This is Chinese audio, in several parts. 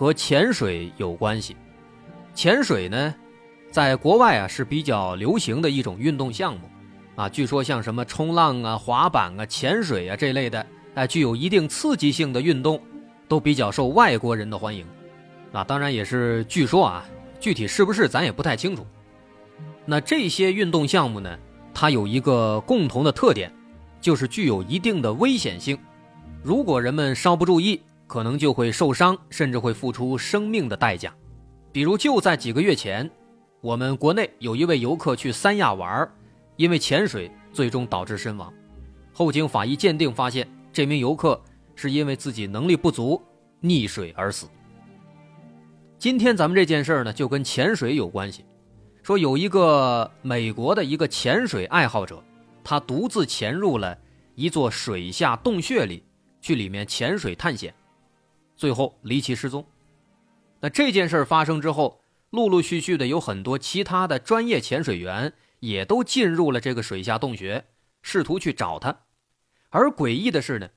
和潜水有关系。潜水呢，在国外啊是比较流行的一种运动项目，啊，据说像什么冲浪啊、滑板啊、潜水啊这类的，哎，具有一定刺激性的运动，都比较受外国人的欢迎。啊，当然也是据说啊，具体是不是咱也不太清楚。那这些运动项目呢，它有一个共同的特点，就是具有一定的危险性。如果人们稍不注意，可能就会受伤，甚至会付出生命的代价。比如就在几个月前，我们国内有一位游客去三亚玩，因为潜水最终导致身亡。后经法医鉴定发现，这名游客是因为自己能力不足溺水而死。今天咱们这件事呢，就跟潜水有关系。说有一个美国的一个潜水爱好者，他独自潜入了一座水下洞穴里，去里面潜水探险。最后离奇失踪。那这件事发生之后，陆陆续续的有很多其他的专业潜水员也都进入了这个水下洞穴，试图去找他。而诡异的是呢，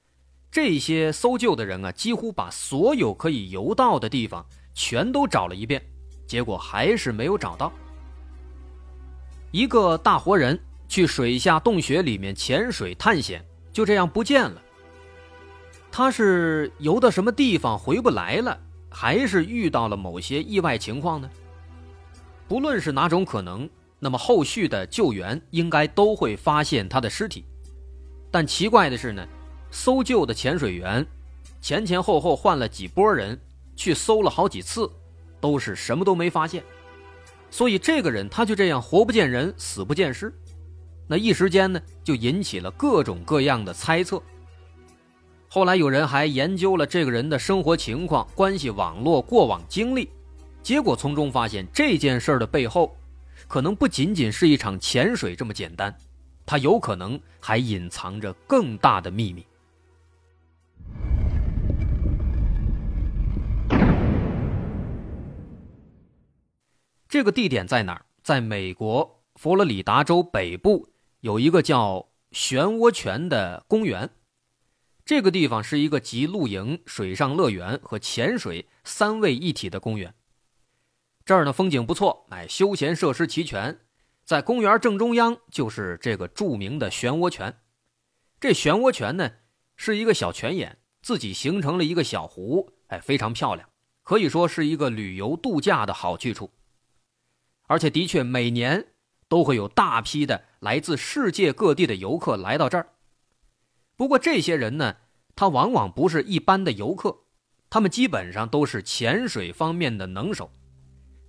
这些搜救的人啊，几乎把所有可以游到的地方全都找了一遍，结果还是没有找到。一个大活人去水下洞穴里面潜水探险，就这样不见了。他是游到什么地方回不来了，还是遇到了某些意外情况呢？不论是哪种可能，那么后续的救援应该都会发现他的尸体。但奇怪的是呢，搜救的潜水员前前后后换了几波人去搜了好几次，都是什么都没发现。所以这个人他就这样活不见人，死不见尸。那一时间呢，就引起了各种各样的猜测。后来有人还研究了这个人的生活情况、关系网络、过往经历，结果从中发现这件事的背后，可能不仅仅是一场潜水这么简单，他有可能还隐藏着更大的秘密。这个地点在哪儿？在美国佛罗里达州北部有一个叫漩涡泉的公园。这个地方是一个集露营、水上乐园和潜水三位一体的公园。这儿呢风景不错，哎，休闲设施齐全。在公园正中央就是这个著名的漩涡泉。这漩涡泉呢是一个小泉眼，自己形成了一个小湖，哎，非常漂亮，可以说是一个旅游度假的好去处。而且的确每年都会有大批的来自世界各地的游客来到这儿。不过这些人呢，他往往不是一般的游客，他们基本上都是潜水方面的能手。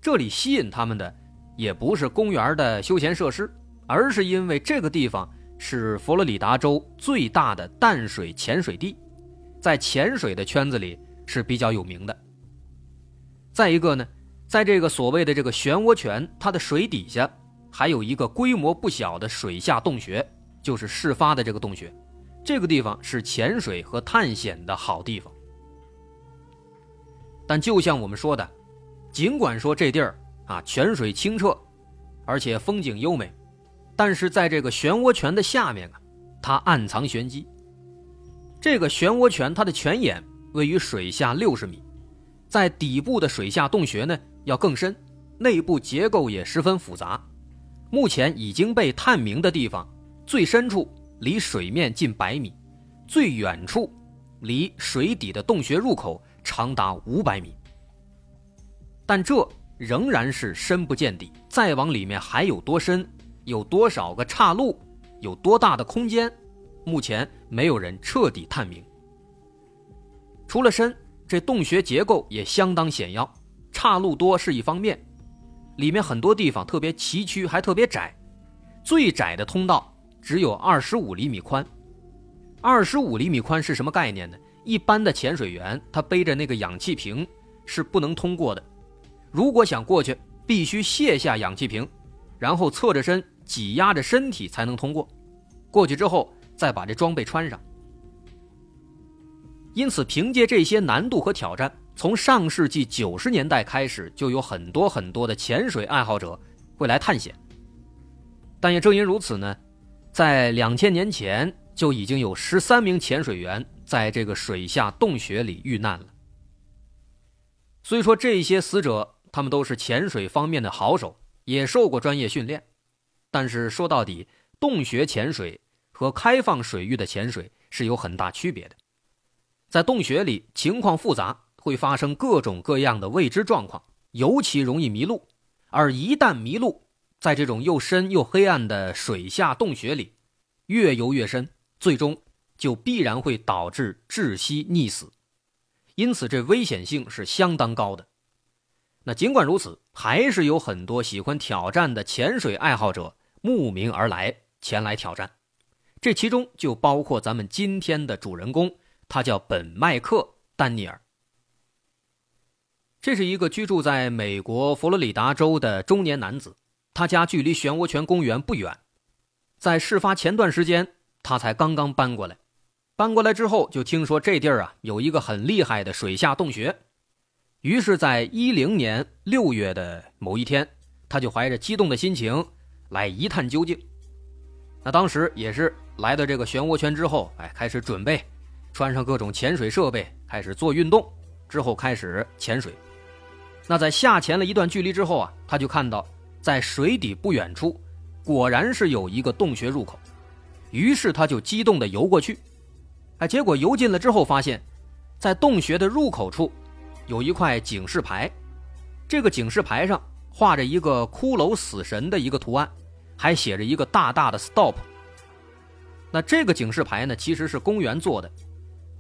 这里吸引他们的，也不是公园的休闲设施，而是因为这个地方是佛罗里达州最大的淡水潜水地，在潜水的圈子里是比较有名的。再一个呢，在这个所谓的这个漩涡泉，它的水底下还有一个规模不小的水下洞穴，就是事发的这个洞穴。这个地方是潜水和探险的好地方，但就像我们说的，尽管说这地儿啊泉水清澈，而且风景优美，但是在这个漩涡泉的下面啊，它暗藏玄机。这个漩涡泉它的泉眼位于水下六十米，在底部的水下洞穴呢要更深，内部结构也十分复杂。目前已经被探明的地方，最深处。离水面近百米，最远处离水底的洞穴入口长达五百米，但这仍然是深不见底。再往里面还有多深，有多少个岔路，有多大的空间，目前没有人彻底探明。除了深，这洞穴结构也相当险要，岔路多是一方面，里面很多地方特别崎岖，还特别窄，最窄的通道。只有二十五厘米宽，二十五厘米宽是什么概念呢？一般的潜水员他背着那个氧气瓶是不能通过的，如果想过去，必须卸下氧气瓶，然后侧着身挤压着身体才能通过。过去之后，再把这装备穿上。因此，凭借这些难度和挑战，从上世纪九十年代开始，就有很多很多的潜水爱好者会来探险。但也正因如此呢，在两千年前就已经有十三名潜水员在这个水下洞穴里遇难了。所以说，这些死者他们都是潜水方面的好手，也受过专业训练。但是说到底，洞穴潜水和开放水域的潜水是有很大区别的。在洞穴里，情况复杂，会发生各种各样的未知状况，尤其容易迷路。而一旦迷路，在这种又深又黑暗的水下洞穴里，越游越深，最终就必然会导致窒息溺死。因此，这危险性是相当高的。那尽管如此，还是有很多喜欢挑战的潜水爱好者慕名而来，前来挑战。这其中就包括咱们今天的主人公。他叫本麦克·丹尼尔，这是一个居住在美国佛罗里达州的中年男子。他家距离漩涡泉公园不远，在事发前段时间，他才刚刚搬过来。搬过来之后，就听说这地儿啊有一个很厉害的水下洞穴，于是，在一零年六月的某一天，他就怀着激动的心情来一探究竟。那当时也是来到这个漩涡泉之后，哎，开始准备。穿上各种潜水设备，开始做运动，之后开始潜水。那在下潜了一段距离之后啊，他就看到在水底不远处，果然是有一个洞穴入口。于是他就激动地游过去。哎，结果游进了之后，发现，在洞穴的入口处，有一块警示牌。这个警示牌上画着一个骷髅死神的一个图案，还写着一个大大的 “stop”。那这个警示牌呢，其实是公园做的。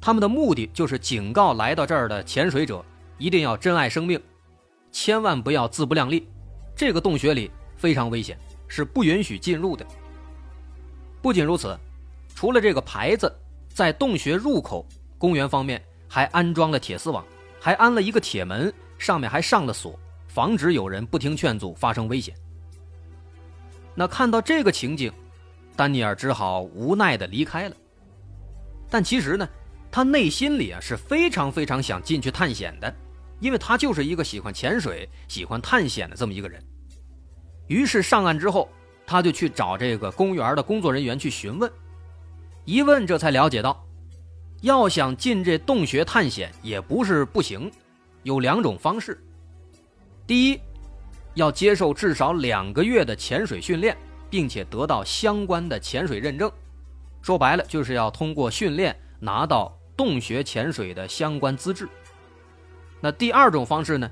他们的目的就是警告来到这儿的潜水者，一定要珍爱生命，千万不要自不量力。这个洞穴里非常危险，是不允许进入的。不仅如此，除了这个牌子，在洞穴入口，公园方面还安装了铁丝网，还安了一个铁门，上面还上了锁，防止有人不听劝阻发生危险。那看到这个情景，丹尼尔只好无奈地离开了。但其实呢？他内心里啊是非常非常想进去探险的，因为他就是一个喜欢潜水、喜欢探险的这么一个人。于是上岸之后，他就去找这个公园的工作人员去询问。一问，这才了解到，要想进这洞穴探险也不是不行，有两种方式。第一，要接受至少两个月的潜水训练，并且得到相关的潜水认证。说白了，就是要通过训练拿到。洞穴潜水的相关资质。那第二种方式呢，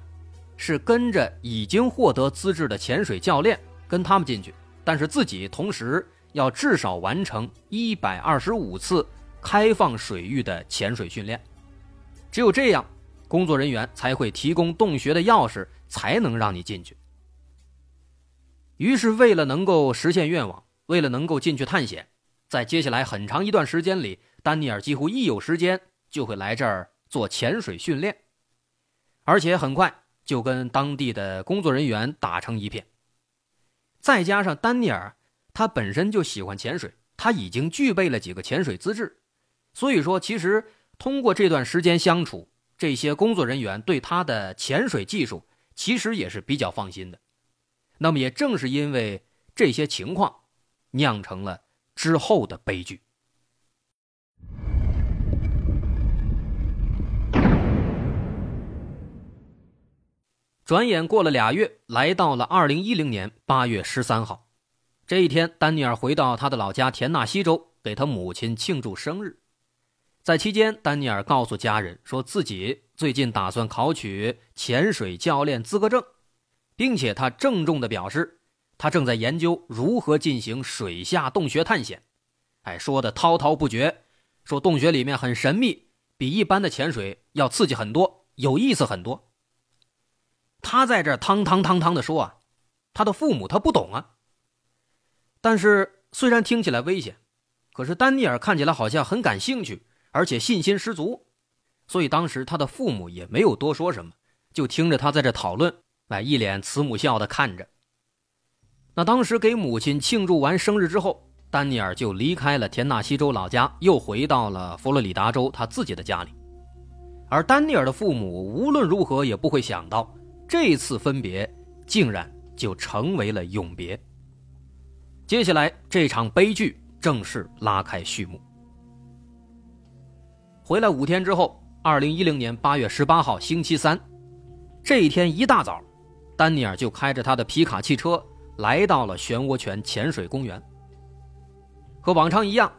是跟着已经获得资质的潜水教练跟他们进去，但是自己同时要至少完成一百二十五次开放水域的潜水训练。只有这样，工作人员才会提供洞穴的钥匙，才能让你进去。于是，为了能够实现愿望，为了能够进去探险，在接下来很长一段时间里。丹尼尔几乎一有时间就会来这儿做潜水训练，而且很快就跟当地的工作人员打成一片。再加上丹尼尔他本身就喜欢潜水，他已经具备了几个潜水资质，所以说其实通过这段时间相处，这些工作人员对他的潜水技术其实也是比较放心的。那么也正是因为这些情况，酿成了之后的悲剧。转眼过了俩月，来到了二零一零年八月十三号，这一天，丹尼尔回到他的老家田纳西州，给他母亲庆祝生日。在期间，丹尼尔告诉家人，说自己最近打算考取潜水教练资格证，并且他郑重地表示，他正在研究如何进行水下洞穴探险。哎，说的滔滔不绝，说洞穴里面很神秘，比一般的潜水要刺激很多，有意思很多。他在这汤汤汤汤的说啊，他的父母他不懂啊。但是虽然听起来危险，可是丹尼尔看起来好像很感兴趣，而且信心十足，所以当时他的父母也没有多说什么，就听着他在这讨论。哎，一脸慈母笑的看着。那当时给母亲庆祝完生日之后，丹尼尔就离开了田纳西州老家，又回到了佛罗里达州他自己的家里。而丹尼尔的父母无论如何也不会想到，这次分别竟然就成为了永别。接下来这场悲剧正式拉开序幕。回来五天之后，二零一零年八月十八号星期三，这一天一大早，丹尼尔就开着他的皮卡汽车来到了漩涡泉潜水公园。和往常一样，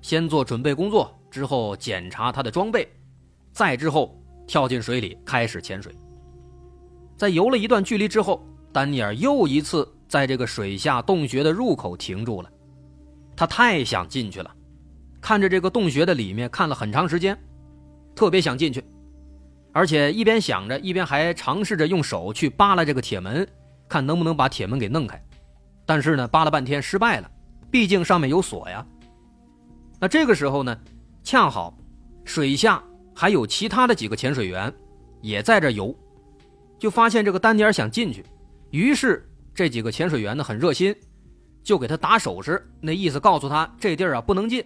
先做准备工作，之后检查他的装备。再之后，跳进水里开始潜水。在游了一段距离之后，丹尼尔又一次在这个水下洞穴的入口停住了。他太想进去了，看着这个洞穴的里面看了很长时间，特别想进去，而且一边想着，一边还尝试着用手去扒拉这个铁门，看能不能把铁门给弄开。但是呢，扒了半天失败了，毕竟上面有锁呀。那这个时候呢，恰好水下。还有其他的几个潜水员，也在这游，就发现这个丹尼尔想进去，于是这几个潜水员呢很热心，就给他打手势，那意思告诉他这地儿啊不能进。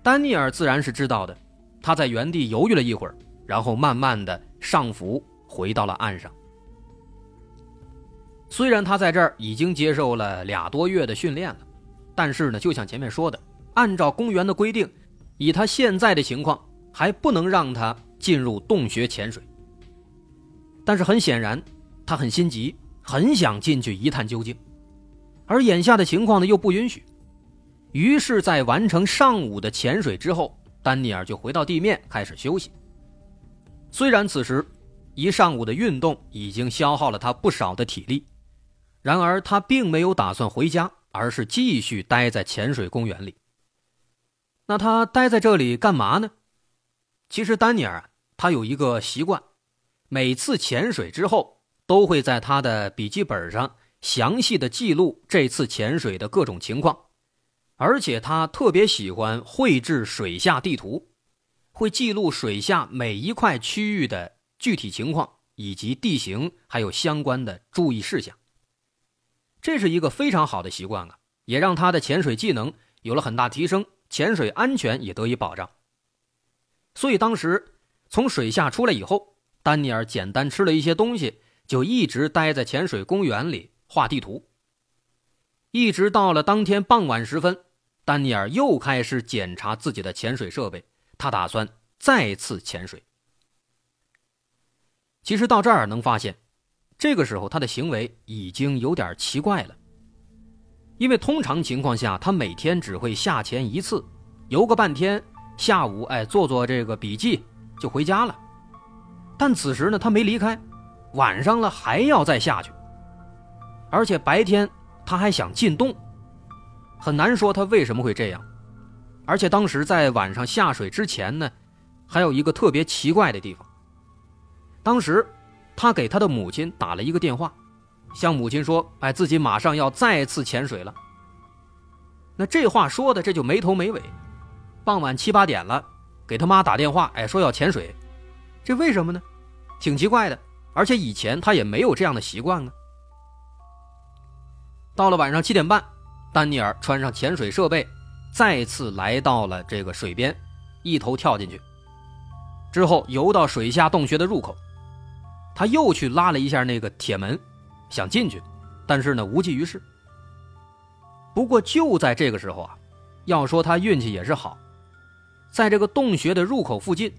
丹尼尔自然是知道的，他在原地犹豫了一会儿，然后慢慢的上浮回到了岸上。虽然他在这儿已经接受了俩多月的训练了，但是呢，就像前面说的，按照公园的规定，以他现在的情况。还不能让他进入洞穴潜水，但是很显然，他很心急，很想进去一探究竟，而眼下的情况呢又不允许。于是，在完成上午的潜水之后，丹尼尔就回到地面开始休息。虽然此时一上午的运动已经消耗了他不少的体力，然而他并没有打算回家，而是继续待在潜水公园里。那他待在这里干嘛呢？其实丹尼尔，他有一个习惯，每次潜水之后，都会在他的笔记本上详细的记录这次潜水的各种情况，而且他特别喜欢绘制水下地图，会记录水下每一块区域的具体情况以及地形，还有相关的注意事项。这是一个非常好的习惯啊，也让他的潜水技能有了很大提升，潜水安全也得以保障。所以当时从水下出来以后，丹尼尔简单吃了一些东西，就一直待在潜水公园里画地图。一直到了当天傍晚时分，丹尼尔又开始检查自己的潜水设备，他打算再次潜水。其实到这儿能发现，这个时候他的行为已经有点奇怪了，因为通常情况下，他每天只会下潜一次，游个半天。下午，哎，做做这个笔记就回家了。但此时呢，他没离开，晚上了还要再下去。而且白天他还想进洞，很难说他为什么会这样。而且当时在晚上下水之前呢，还有一个特别奇怪的地方。当时他给他的母亲打了一个电话，向母亲说：“哎，自己马上要再次潜水了。”那这话说的这就没头没尾。傍晚七八点了，给他妈打电话，哎，说要潜水，这为什么呢？挺奇怪的，而且以前他也没有这样的习惯啊。到了晚上七点半，丹尼尔穿上潜水设备，再次来到了这个水边，一头跳进去，之后游到水下洞穴的入口，他又去拉了一下那个铁门，想进去，但是呢无济于事。不过就在这个时候啊，要说他运气也是好。在这个洞穴的入口附近，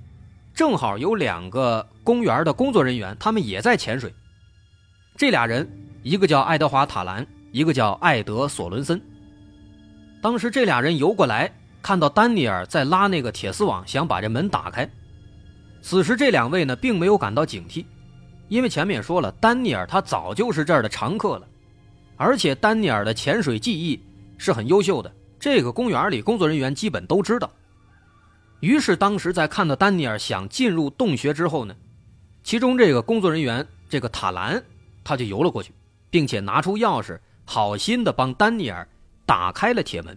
正好有两个公园的工作人员，他们也在潜水。这俩人，一个叫爱德华·塔兰，一个叫艾德·索伦森。当时这俩人游过来，看到丹尼尔在拉那个铁丝网，想把这门打开。此时这两位呢，并没有感到警惕，因为前面也说了，丹尼尔他早就是这儿的常客了，而且丹尼尔的潜水技艺是很优秀的，这个公园里工作人员基本都知道。于是，当时在看到丹尼尔想进入洞穴之后呢，其中这个工作人员这个塔兰，他就游了过去，并且拿出钥匙，好心的帮丹尼尔打开了铁门。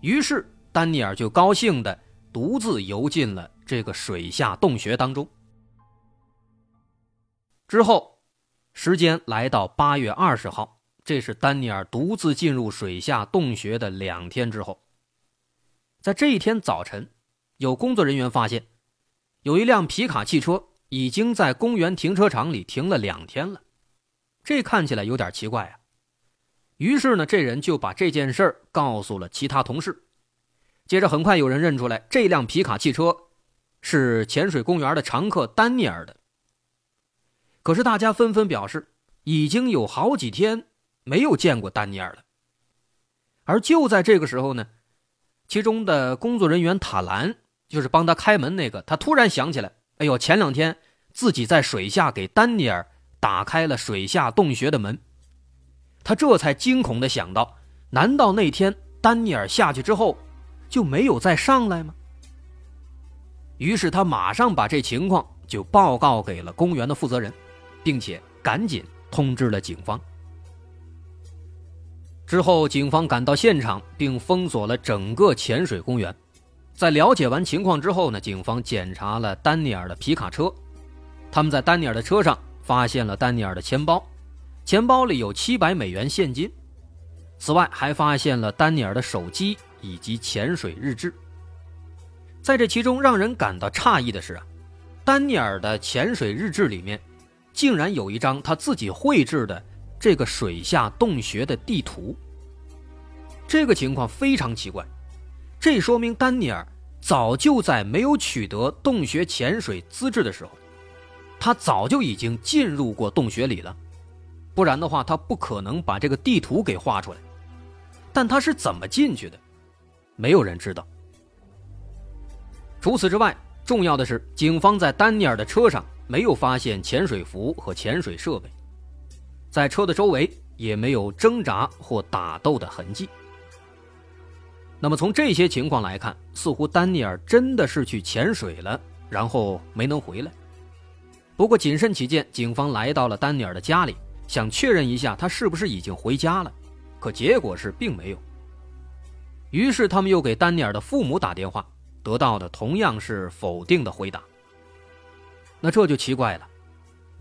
于是，丹尼尔就高兴的独自游进了这个水下洞穴当中。之后，时间来到八月二十号，这是丹尼尔独自进入水下洞穴的两天之后。在这一天早晨，有工作人员发现，有一辆皮卡汽车已经在公园停车场里停了两天了，这看起来有点奇怪啊。于是呢，这人就把这件事儿告诉了其他同事。接着，很快有人认出来这辆皮卡汽车是潜水公园的常客丹尼尔的。可是，大家纷纷表示，已经有好几天没有见过丹尼尔了。而就在这个时候呢。其中的工作人员塔兰，就是帮他开门那个，他突然想起来，哎呦，前两天自己在水下给丹尼尔打开了水下洞穴的门，他这才惊恐的想到，难道那天丹尼尔下去之后就没有再上来吗？于是他马上把这情况就报告给了公园的负责人，并且赶紧通知了警方。之后，警方赶到现场，并封锁了整个潜水公园。在了解完情况之后呢，警方检查了丹尼尔的皮卡车。他们在丹尼尔的车上发现了丹尼尔的钱包，钱包里有七百美元现金。此外，还发现了丹尼尔的手机以及潜水日志。在这其中，让人感到诧异的是啊，丹尼尔的潜水日志里面，竟然有一张他自己绘制的。这个水下洞穴的地图，这个情况非常奇怪，这说明丹尼尔早就在没有取得洞穴潜水资质的时候，他早就已经进入过洞穴里了，不然的话他不可能把这个地图给画出来。但他是怎么进去的，没有人知道。除此之外，重要的是，警方在丹尼尔的车上没有发现潜水服和潜水设备。在车的周围也没有挣扎或打斗的痕迹。那么从这些情况来看，似乎丹尼尔真的是去潜水了，然后没能回来。不过谨慎起见，警方来到了丹尼尔的家里，想确认一下他是不是已经回家了。可结果是并没有。于是他们又给丹尼尔的父母打电话，得到的同样是否定的回答。那这就奇怪了，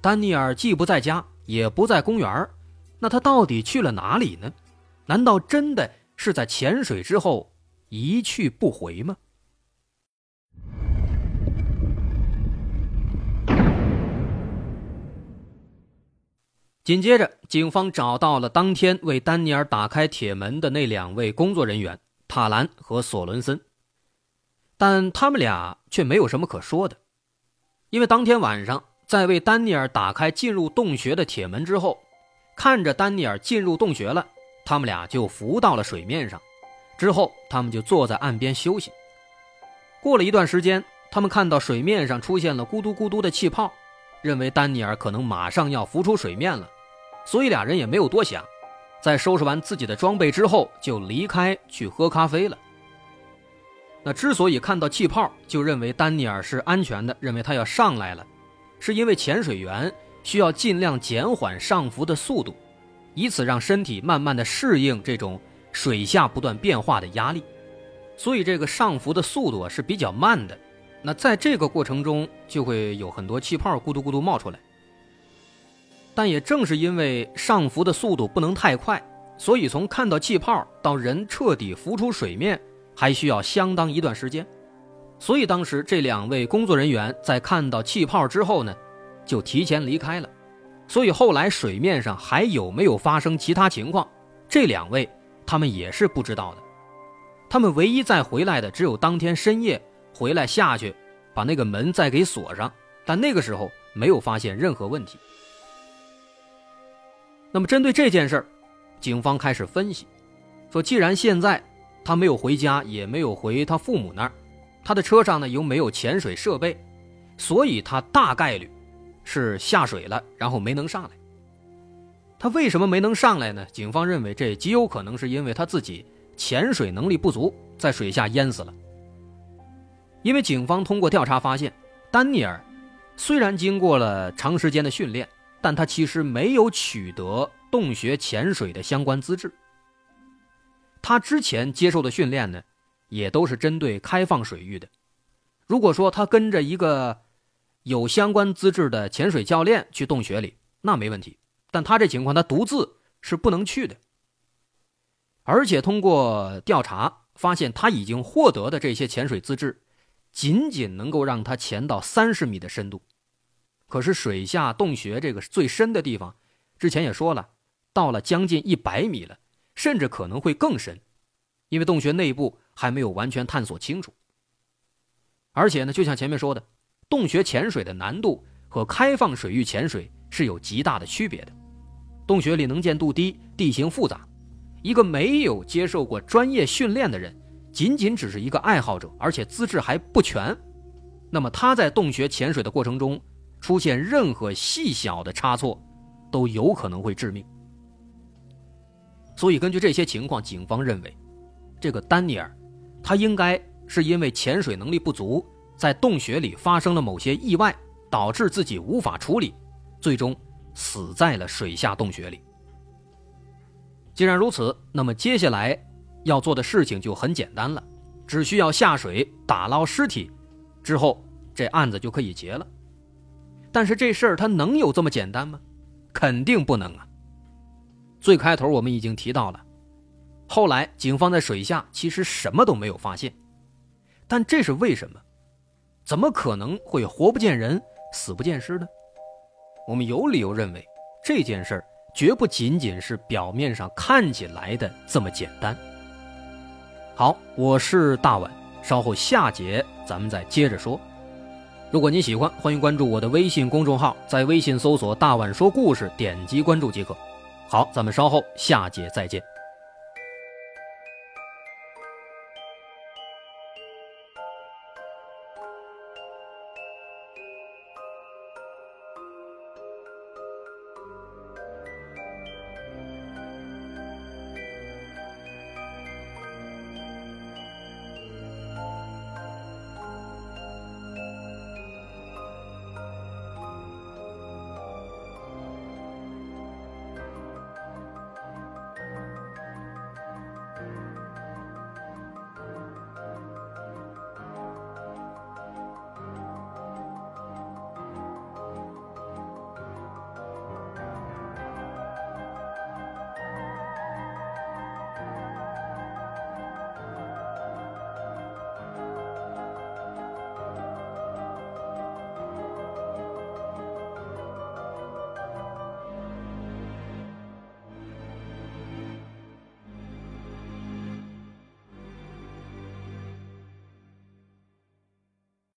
丹尼尔既不在家。也不在公园那他到底去了哪里呢？难道真的是在潜水之后一去不回吗？紧接着，警方找到了当天为丹尼尔打开铁门的那两位工作人员塔兰和索伦森，但他们俩却没有什么可说的，因为当天晚上。在为丹尼尔打开进入洞穴的铁门之后，看着丹尼尔进入洞穴了，他们俩就浮到了水面上。之后，他们就坐在岸边休息。过了一段时间，他们看到水面上出现了咕嘟咕嘟的气泡，认为丹尼尔可能马上要浮出水面了，所以俩人也没有多想，在收拾完自己的装备之后，就离开去喝咖啡了。那之所以看到气泡就认为丹尼尔是安全的，认为他要上来了。是因为潜水员需要尽量减缓上浮的速度，以此让身体慢慢的适应这种水下不断变化的压力，所以这个上浮的速度是比较慢的。那在这个过程中就会有很多气泡咕嘟咕嘟冒出来。但也正是因为上浮的速度不能太快，所以从看到气泡到人彻底浮出水面还需要相当一段时间。所以当时这两位工作人员在看到气泡之后呢，就提前离开了。所以后来水面上还有没有发生其他情况，这两位他们也是不知道的。他们唯一再回来的只有当天深夜回来下去，把那个门再给锁上，但那个时候没有发现任何问题。那么针对这件事儿，警方开始分析，说既然现在他没有回家，也没有回他父母那儿。他的车上呢又没有潜水设备，所以他大概率是下水了，然后没能上来。他为什么没能上来呢？警方认为这极有可能是因为他自己潜水能力不足，在水下淹死了。因为警方通过调查发现，丹尼尔虽然经过了长时间的训练，但他其实没有取得洞穴潜水的相关资质。他之前接受的训练呢？也都是针对开放水域的。如果说他跟着一个有相关资质的潜水教练去洞穴里，那没问题。但他这情况，他独自是不能去的。而且通过调查发现，他已经获得的这些潜水资质，仅仅能够让他潜到三十米的深度。可是水下洞穴这个最深的地方，之前也说了，到了将近一百米了，甚至可能会更深，因为洞穴内部还没有完全探索清楚。而且呢，就像前面说的，洞穴潜水的难度和开放水域潜水是有极大的区别的。洞穴里能见度低，地形复杂，一个没有接受过专业训练的人，仅仅只是一个爱好者，而且资质还不全，那么他在洞穴潜水的过程中。出现任何细小的差错，都有可能会致命。所以，根据这些情况，警方认为，这个丹尼尔，他应该是因为潜水能力不足，在洞穴里发生了某些意外，导致自己无法处理，最终死在了水下洞穴里。既然如此，那么接下来要做的事情就很简单了，只需要下水打捞尸体，之后这案子就可以结了。但是这事儿它能有这么简单吗？肯定不能啊。最开头我们已经提到了，后来警方在水下其实什么都没有发现，但这是为什么？怎么可能会活不见人，死不见尸呢？我们有理由认为这件事儿绝不仅仅是表面上看起来的这么简单。好，我是大碗，稍后下节咱们再接着说。如果您喜欢，欢迎关注我的微信公众号，在微信搜索“大碗说故事”，点击关注即可。好，咱们稍后下节再见。